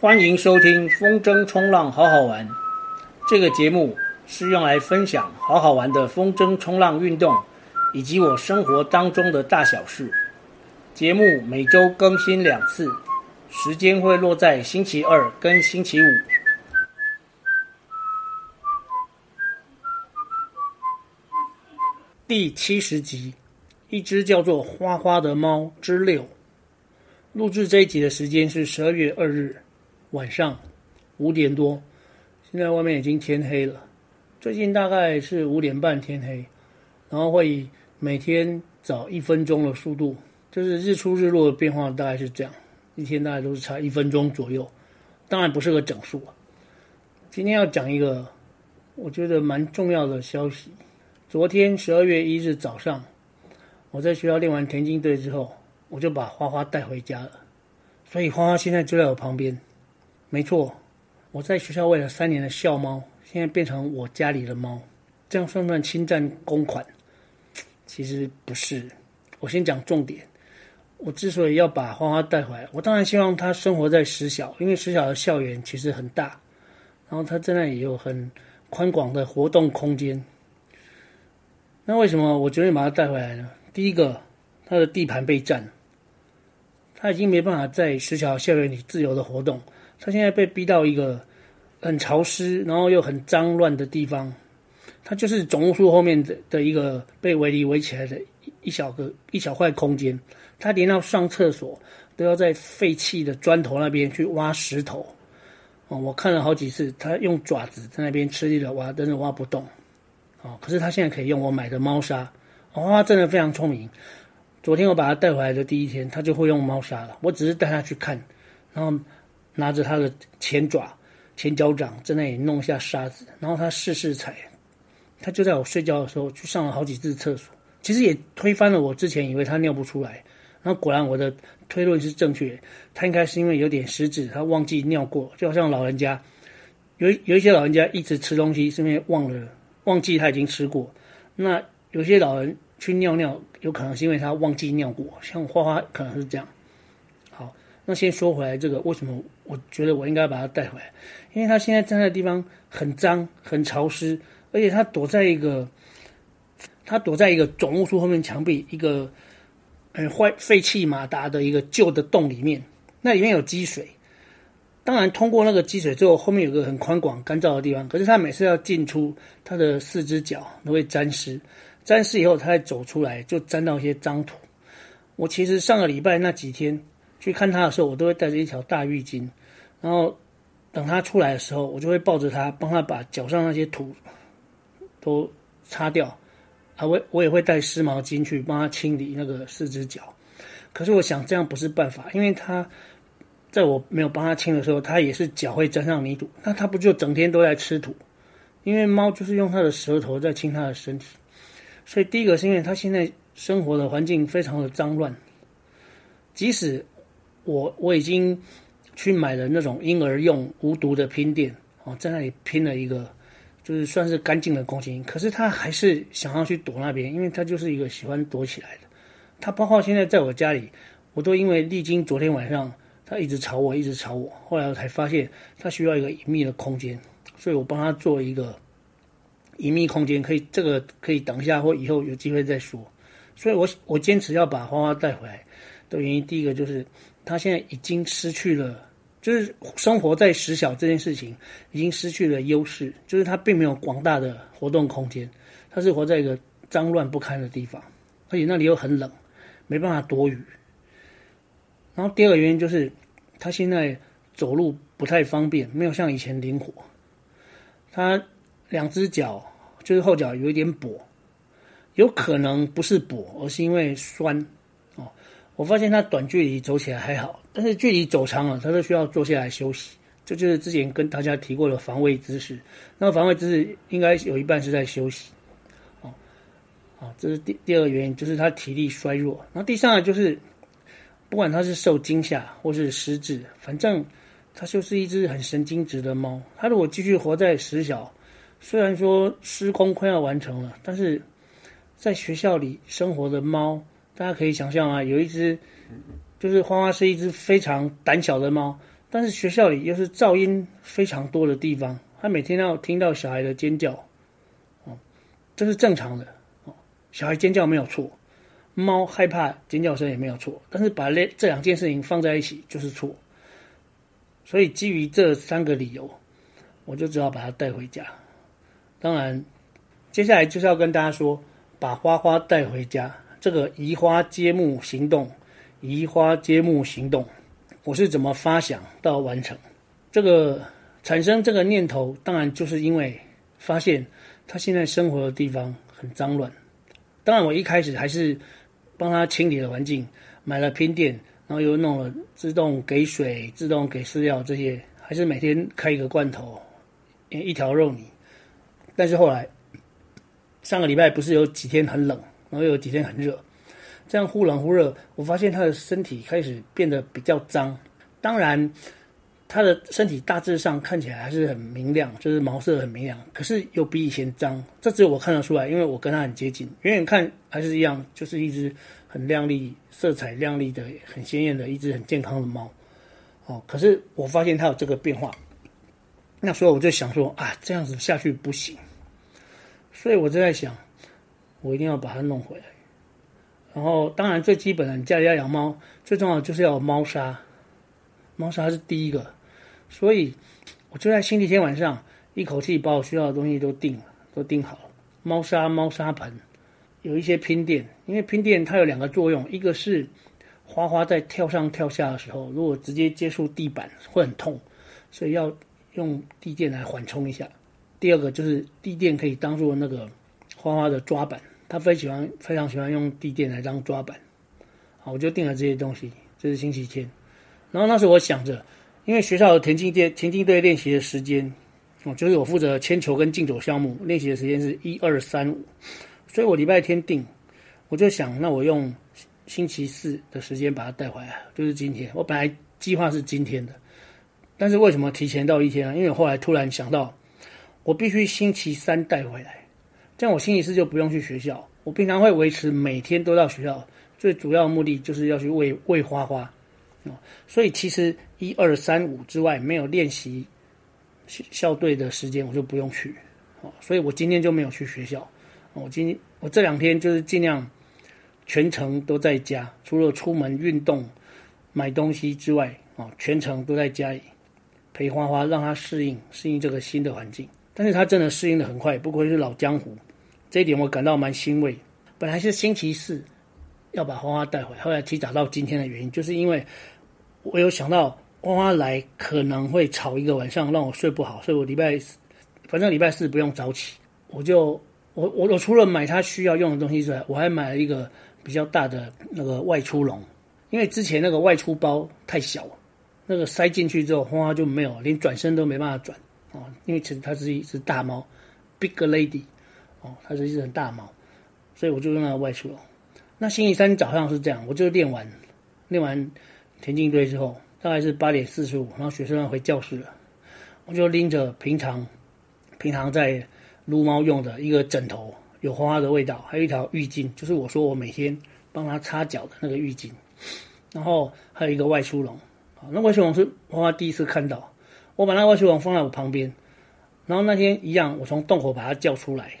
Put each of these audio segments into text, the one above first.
欢迎收听风筝冲浪好好玩。这个节目是用来分享好好玩的风筝冲浪运动，以及我生活当中的大小事。节目每周更新两次，时间会落在星期二跟星期五。第七十集，一只叫做花花的猫之六。录制这一集的时间是十二月二日晚上五点多，现在外面已经天黑了。最近大概是五点半天黑，然后会以每天早一分钟的速度，就是日出日落的变化大概是这样，一天大概都是差一分钟左右，当然不是个整数啊。今天要讲一个我觉得蛮重要的消息。昨天十二月一日早上，我在学校练完田径队之后，我就把花花带回家了。所以花花现在就在我旁边。没错，我在学校喂了三年的校猫，现在变成我家里的猫，这样算不算侵占公款？其实不是。我先讲重点。我之所以要把花花带回来，我当然希望它生活在实小，因为实小的校园其实很大，然后它在那里有很宽广的活动空间。那为什么我决定把它带回来呢？第一个，它的地盘被占，它已经没办法在实小校园里自由的活动。它现在被逼到一个很潮湿，然后又很脏乱的地方。它就是总务处后面的的一个被围篱围起来的一小个一小块空间。它连到上厕所都要在废弃的砖头那边去挖石头。哦，我看了好几次，它用爪子在那边吃力的挖，但是挖不动。哦，可是他现在可以用我买的猫砂，花花真的非常聪明。昨天我把它带回来的第一天，它就会用猫砂了。我只是带它去看，然后拿着它的前爪、前脚掌在那里弄一下沙子，然后它试试踩。它就在我睡觉的时候去上了好几次厕所，其实也推翻了我之前以为它尿不出来。然后果然我的推论是正确，它应该是因为有点失智，它忘记尿过，就好像老人家有有一些老人家一直吃东西，是因为忘了。忘记他已经吃过，那有些老人去尿尿，有可能是因为他忘记尿过，像花花可能是这样。那先说回来，这个为什么我觉得我应该把它带回来？因为它现在站在的地方很脏、很潮湿，而且它躲在一个，他躲在一个总务处后面墙壁一个很坏废弃马达的一个旧的洞里面，那里面有积水。当然，通过那个积水之后，后面有个很宽广、干燥的地方。可是他每次要进出，他的四只脚都会沾湿，沾湿以后，他再走出来就沾到一些脏土。我其实上个礼拜那几天去看他的时候，我都会带着一条大浴巾，然后等他出来的时候，我就会抱着他，帮他把脚上那些土都擦掉。啊，我我也会带湿毛巾去帮他清理那个四只脚。可是我想这样不是办法，因为他。在我没有帮它清的时候，它也是脚会沾上泥土，那它不就整天都在吃土？因为猫就是用它的舌头在清它的身体，所以第一个是因为它现在生活的环境非常的脏乱。即使我我已经去买了那种婴儿用无毒的拼垫，哦，在那里拼了一个，就是算是干净的空间，可是他还是想要去躲那边，因为他就是一个喜欢躲起来的。他包括现在在我家里，我都因为历经昨天晚上。他一直吵我，一直吵我。后来才发现，他需要一个隐秘的空间，所以我帮他做一个隐秘空间。可以，这个可以等一下或以后有机会再说。所以我我坚持要把花花带回来的原因，第一个就是他现在已经失去了，就是生活在实小这件事情已经失去了优势，就是他并没有广大的活动空间，他是活在一个脏乱不堪的地方，而且那里又很冷，没办法躲雨。然后第二个原因就是，他现在走路不太方便，没有像以前灵活。他两只脚就是后脚有一点跛，有可能不是跛，而是因为酸。哦，我发现他短距离走起来还好，但是距离走长了，他都需要坐下来休息。这就，是之前跟大家提过的防卫姿势。那防卫姿势应该有一半是在休息。哦，啊，这是第第二个原因，就是他体力衰弱。然后第三个就是。不管它是受惊吓或是失智，反正它就是一只很神经质的猫。它如果继续活在实小，虽然说施工快要完成了，但是在学校里生活的猫，大家可以想象啊，有一只就是花花是一只非常胆小的猫，但是学校里又是噪音非常多的地方，他每天要听到小孩的尖叫，哦，这是正常的哦。小孩尖叫没有错，猫害怕尖叫声也没有错，但是把这这两件事情放在一起就是错。所以基于这三个理由，我就只好把它带回家。当然，接下来就是要跟大家说，把花花带回家这个移花接木行动，移花接木行动。我是怎么发想到完成这个产生这个念头？当然就是因为发现他现在生活的地方很脏乱。当然，我一开始还是帮他清理了环境，买了拼垫，然后又弄了自动给水、自动给饲料这些，还是每天开一个罐头，一条肉泥。但是后来上个礼拜不是有几天很冷，然后有几天很热。这样忽冷忽热，我发现他的身体开始变得比较脏。当然，他的身体大致上看起来还是很明亮，就是毛色很明亮，可是又比以前脏。这只我看得出来，因为我跟他很接近，远远看还是一样，就是一只很亮丽、色彩亮丽的、很鲜艳的一只很健康的猫。哦，可是我发现它有这个变化，那时候我就想说啊，这样子下去不行，所以我就在想，我一定要把它弄回来。然后，当然最基本的，你家里要养猫，最重要就是要有猫砂。猫砂是第一个，所以我就在星期天晚上一口气把我需要的东西都订了，都订好了。猫砂、猫砂盆，有一些拼垫，因为拼垫它有两个作用，一个是花花在跳上跳下的时候，如果直接接触地板会很痛，所以要用地垫来缓冲一下。第二个就是地垫可以当做那个花花的抓板。他非喜欢，非常喜欢用地垫来当抓板，好，我就订了这些东西。这是星期天，然后那时候我想着，因为学校的田径队田径队练习的时间，哦，就是我负责铅球跟竞走项目练习的时间是一二三五，所以我礼拜天订，我就想，那我用星期四的时间把它带回来，就是今天。我本来计划是今天的，但是为什么提前到一天呢？因为我后来突然想到，我必须星期三带回来。这样我星期四就不用去学校。我平常会维持每天都到学校，最主要的目的就是要去喂喂花花，所以其实一二三五之外没有练习校队的时间，我就不用去。所以我今天就没有去学校。我今天我这两天就是尽量全程都在家，除了出门运动、买东西之外，啊，全程都在家里陪花花，让它适应适应这个新的环境。但是它真的适应的很快，不愧是老江湖。这一点我感到蛮欣慰。本来是星期四要把花花带回来，后来提早到今天的原因，就是因为我有想到花花来可能会吵一个晚上，让我睡不好，所以我礼拜四，反正礼拜四不用早起，我就我我我除了买他需要用的东西之外，我还买了一个比较大的那个外出笼，因为之前那个外出包太小，那个塞进去之后花花就没有，连转身都没办法转啊，因为其实它是一只大猫，big lady。哦，它是一只很大猫，所以我就用那个外出笼。那星期三早上是这样，我就练完练完田径队之后，大概是八点四十五，然后学生要回教室了，我就拎着平常平常在撸猫用的一个枕头，有花花的味道，还有一条浴巾，就是我说我每天帮它擦脚的那个浴巾，然后还有一个外出笼。啊，那外出笼是花花第一次看到，我把那外出笼放在我旁边，然后那天一样，我从洞口把它叫出来。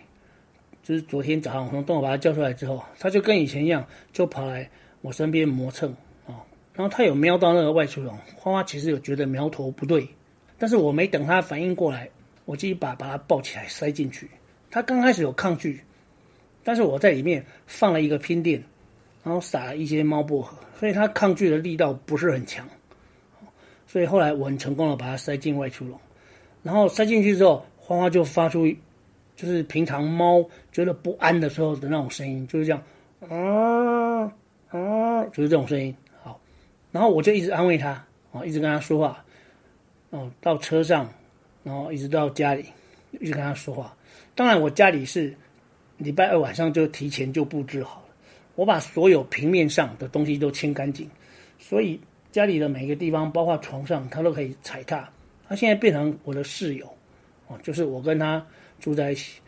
就是昨天早上我从洞口把它叫出来之后，它就跟以前一样，就跑来我身边磨蹭啊。然后它有瞄到那个外出笼，花花其实有觉得苗头不对，但是我没等它反应过来，我就一把把它抱起来塞进去。它刚开始有抗拒，但是我在里面放了一个拼垫，然后撒了一些猫薄荷，所以它抗拒的力道不是很强。所以后来我很成功的把它塞进外出笼，然后塞进去之后，花花就发出。就是平常猫觉得不安的时候的那种声音，就是这样，啊啊，就是这种声音。好，然后我就一直安慰它，啊，一直跟它说话，哦，到车上，然后一直到家里，一直跟它说话。当然，我家里是礼拜二晚上就提前就布置好了，我把所有平面上的东西都清干净，所以家里的每一个地方，包括床上，它都可以踩踏。它现在变成我的室友，哦，就是我跟它。住在一起，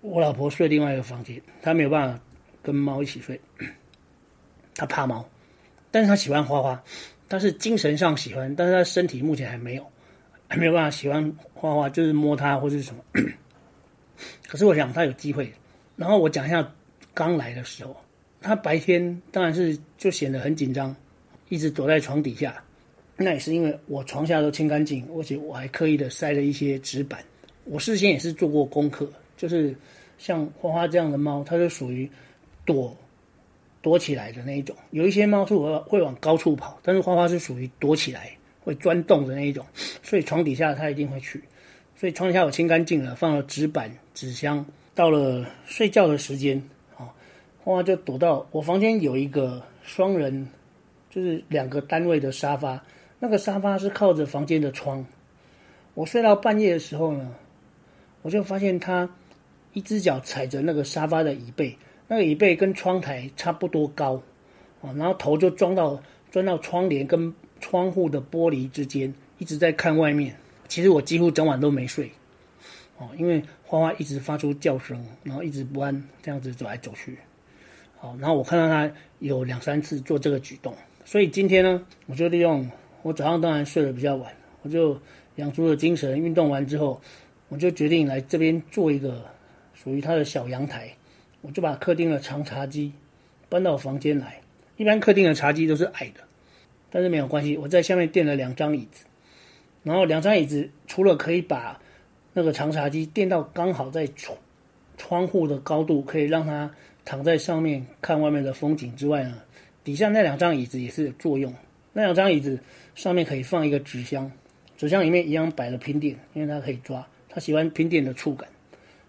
我老婆睡另外一个房间，她没有办法跟猫一起睡，她怕猫，但是她喜欢花花，她是精神上喜欢，但是她身体目前还没有，还没有办法喜欢花花，就是摸它或者是什么。可是我想他有机会。然后我讲一下刚来的时候，他白天当然是就显得很紧张，一直躲在床底下。那也是因为我床下都清干净，而且我还刻意的塞了一些纸板。我事先也是做过功课，就是像花花这样的猫，它是属于躲躲起来的那一种。有一些猫是会会往高处跑，但是花花是属于躲起来会钻洞的那一种，所以床底下它一定会去。所以床底下我清干净了，放了纸板、纸箱。到了睡觉的时间，啊，花花就躲到我房间有一个双人，就是两个单位的沙发。那个沙发是靠着房间的窗，我睡到半夜的时候呢，我就发现他一只脚踩着那个沙发的椅背，那个椅背跟窗台差不多高，啊，然后头就装到撞到窗帘跟窗户的玻璃之间，一直在看外面。其实我几乎整晚都没睡，哦，因为花花一直发出叫声，然后一直不安，这样子走来走去，好，然后我看到他有两三次做这个举动，所以今天呢，我就利用。我早上当然睡得比较晚，我就养足了精神。运动完之后，我就决定来这边做一个属于他的小阳台。我就把客厅的长茶几搬到房间来。一般客厅的茶几都是矮的，但是没有关系，我在下面垫了两张椅子。然后两张椅子除了可以把那个长茶几垫到刚好在窗窗户的高度，可以让他躺在上面看外面的风景之外呢，底下那两张椅子也是有作用。那两张椅子上面可以放一个纸箱，纸箱里面一样摆了拼垫，因为它可以抓，他喜欢平垫的触感。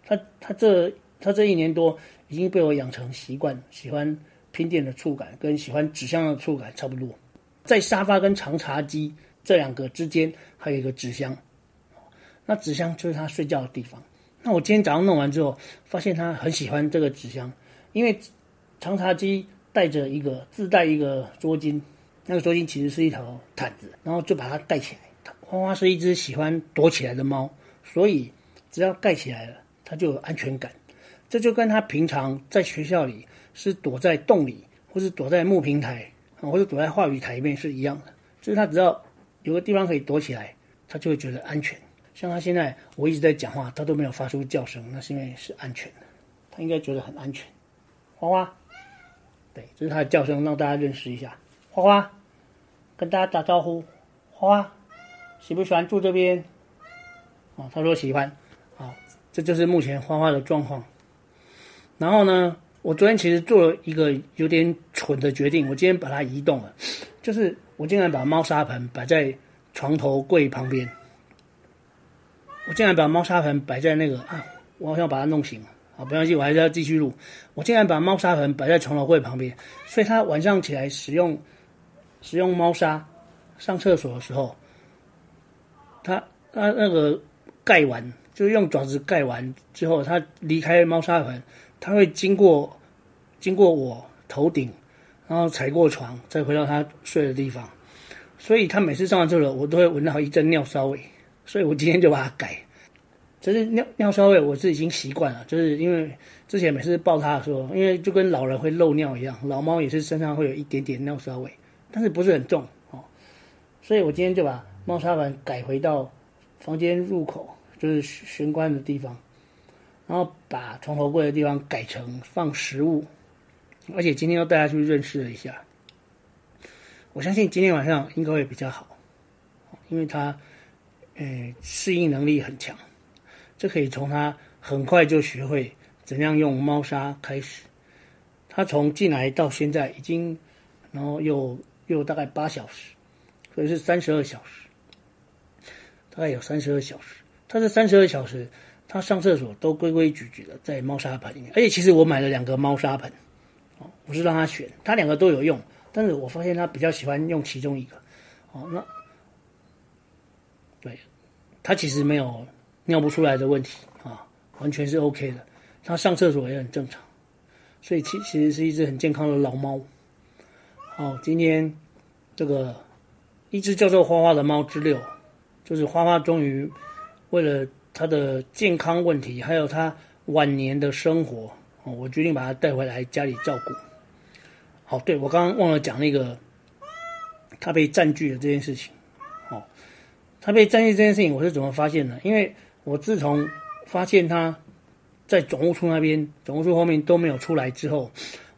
他他这他这一年多已经被我养成习惯，喜欢平垫的触感，跟喜欢纸箱的触感差不多。在沙发跟长茶几这两个之间还有一个纸箱，那纸箱就是他睡觉的地方。那我今天早上弄完之后，发现他很喜欢这个纸箱，因为长茶几带着一个自带一个桌巾。那个桌巾其实是一条毯子，然后就把它盖起来。花花是一只喜欢躲起来的猫，所以只要盖起来了，它就有安全感。这就跟他平常在学校里是躲在洞里，或是躲在木平台，或者躲在话语台面是一样的。就是他只要有个地方可以躲起来，他就会觉得安全。像他现在，我一直在讲话，他都没有发出叫声，那是因为是安全的。他应该觉得很安全。花花，对，这是它的叫声，让大家认识一下。花花。跟大家打招呼，花花喜不喜欢住这边？哦，他说喜欢。好，这就是目前花花的状况。然后呢，我昨天其实做了一个有点蠢的决定，我今天把它移动了，就是我竟然把猫砂盆摆在床头柜旁边。我竟然把猫砂盆摆在那个啊，我好像把它弄醒了。好，没关系，我还是要继续录。我竟然把猫砂盆摆在床头柜旁边，所以他晚上起来使用。使用猫砂上厕所的时候，它它那个盖完，就是用爪子盖完之后，它离开猫砂盆，它会经过经过我头顶，然后踩过床，再回到它睡的地方。所以它每次上完厕所，我都会闻到一阵尿骚味。所以我今天就把它改。其实尿尿骚味我是已经习惯了，就是因为之前每次抱它的时候，因为就跟老人会漏尿一样，老猫也是身上会有一点点尿骚味。但是不是很重哦，所以我今天就把猫砂盆改回到房间入口，就是玄关的地方，然后把床头柜的地方改成放食物，而且今天又带他去认识了一下，我相信今天晚上应该会比较好，因为他，呃，适应能力很强，这可以从他很快就学会怎样用猫砂开始，他从进来到现在已经，然后又。又大概八小时，所以是三十二小时，大概有三十二小时。他这三十二小时，他上厕所都规规矩矩的在猫砂盆里面。而且其实我买了两个猫砂盆，哦，不是让他选，他两个都有用。但是我发现他比较喜欢用其中一个，哦，那对，他其实没有尿不出来的问题啊，完全是 OK 的。他上厕所也很正常，所以其其实是一只很健康的老猫。哦，今天这个一只叫做花花的猫之六，就是花花终于为了他的健康问题，还有他晚年的生活，哦，我决定把他带回来家里照顾。好，对，我刚刚忘了讲那个他被占据了这件事情。哦，他被占据这件事情，我是怎么发现的？因为我自从发现他在总务处那边，总务处后面都没有出来之后，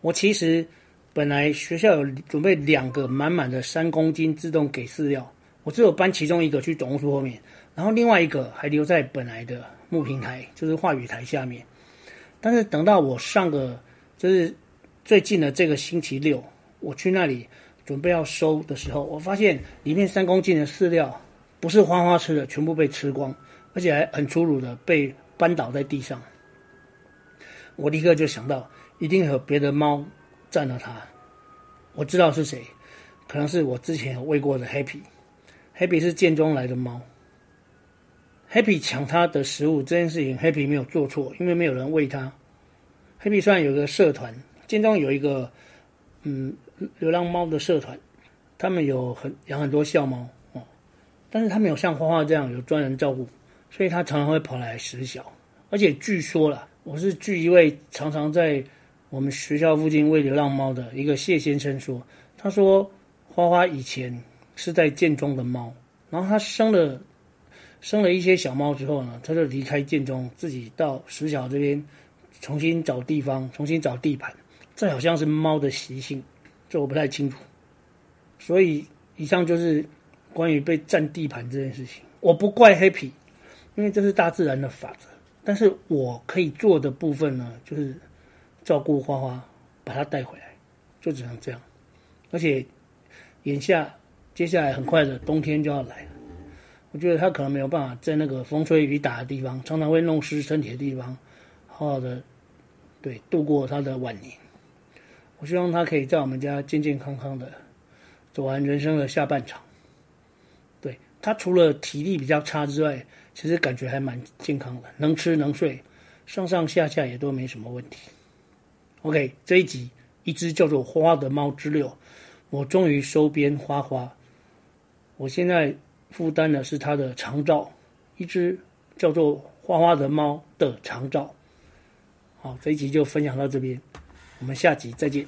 我其实本来学校有准备两个满满的三公斤自动给饲料，我只有搬其中一个去总务处后面，然后另外一个还留在本来的木平台，就是话语台下面。但是等到我上个就是最近的这个星期六，我去那里准备要收的时候，我发现里面三公斤的饲料不是花花吃的，全部被吃光，而且还很粗鲁的被扳倒在地上。我立刻就想到，一定有别的猫占了它。我知道是谁，可能是我之前喂过的 Happy。Happy 是建中来的猫。Happy 抢他的食物这件事情，Happy 没有做错，因为没有人喂他。Happy 虽然有个社团，建中有一个嗯流浪猫的社团，他们有很养很多校猫哦，但是他没有像花花这样有专人照顾，所以他常常会跑来食小。而且据说啦，我是据一位常常在我们学校附近喂流浪猫的一个谢先生说，他说花花以前是在建中的猫，然后他生了。生了一些小猫之后呢，他就离开建中，自己到石桥这边重新找地方，重新找地盘。这好像是猫的习性，这我不太清楚。所以以上就是关于被占地盘这件事情。我不怪 Happy，因为这是大自然的法则。但是我可以做的部分呢，就是照顾花花，把它带回来，就只能这样。而且眼下接下来很快的冬天就要来了。我觉得他可能没有办法在那个风吹雨打的地方，常常会弄湿身体的地方，好好的对度过他的晚年。我希望他可以在我们家健健康康的走完人生的下半场。对，他除了体力比较差之外，其实感觉还蛮健康的，能吃能睡，上上下下也都没什么问题。OK，这一集一只叫做花的猫之六，我终于收编花花，我现在。负担的是它的长照，一只叫做花花的猫的长照。好，这一集就分享到这边，我们下集再见。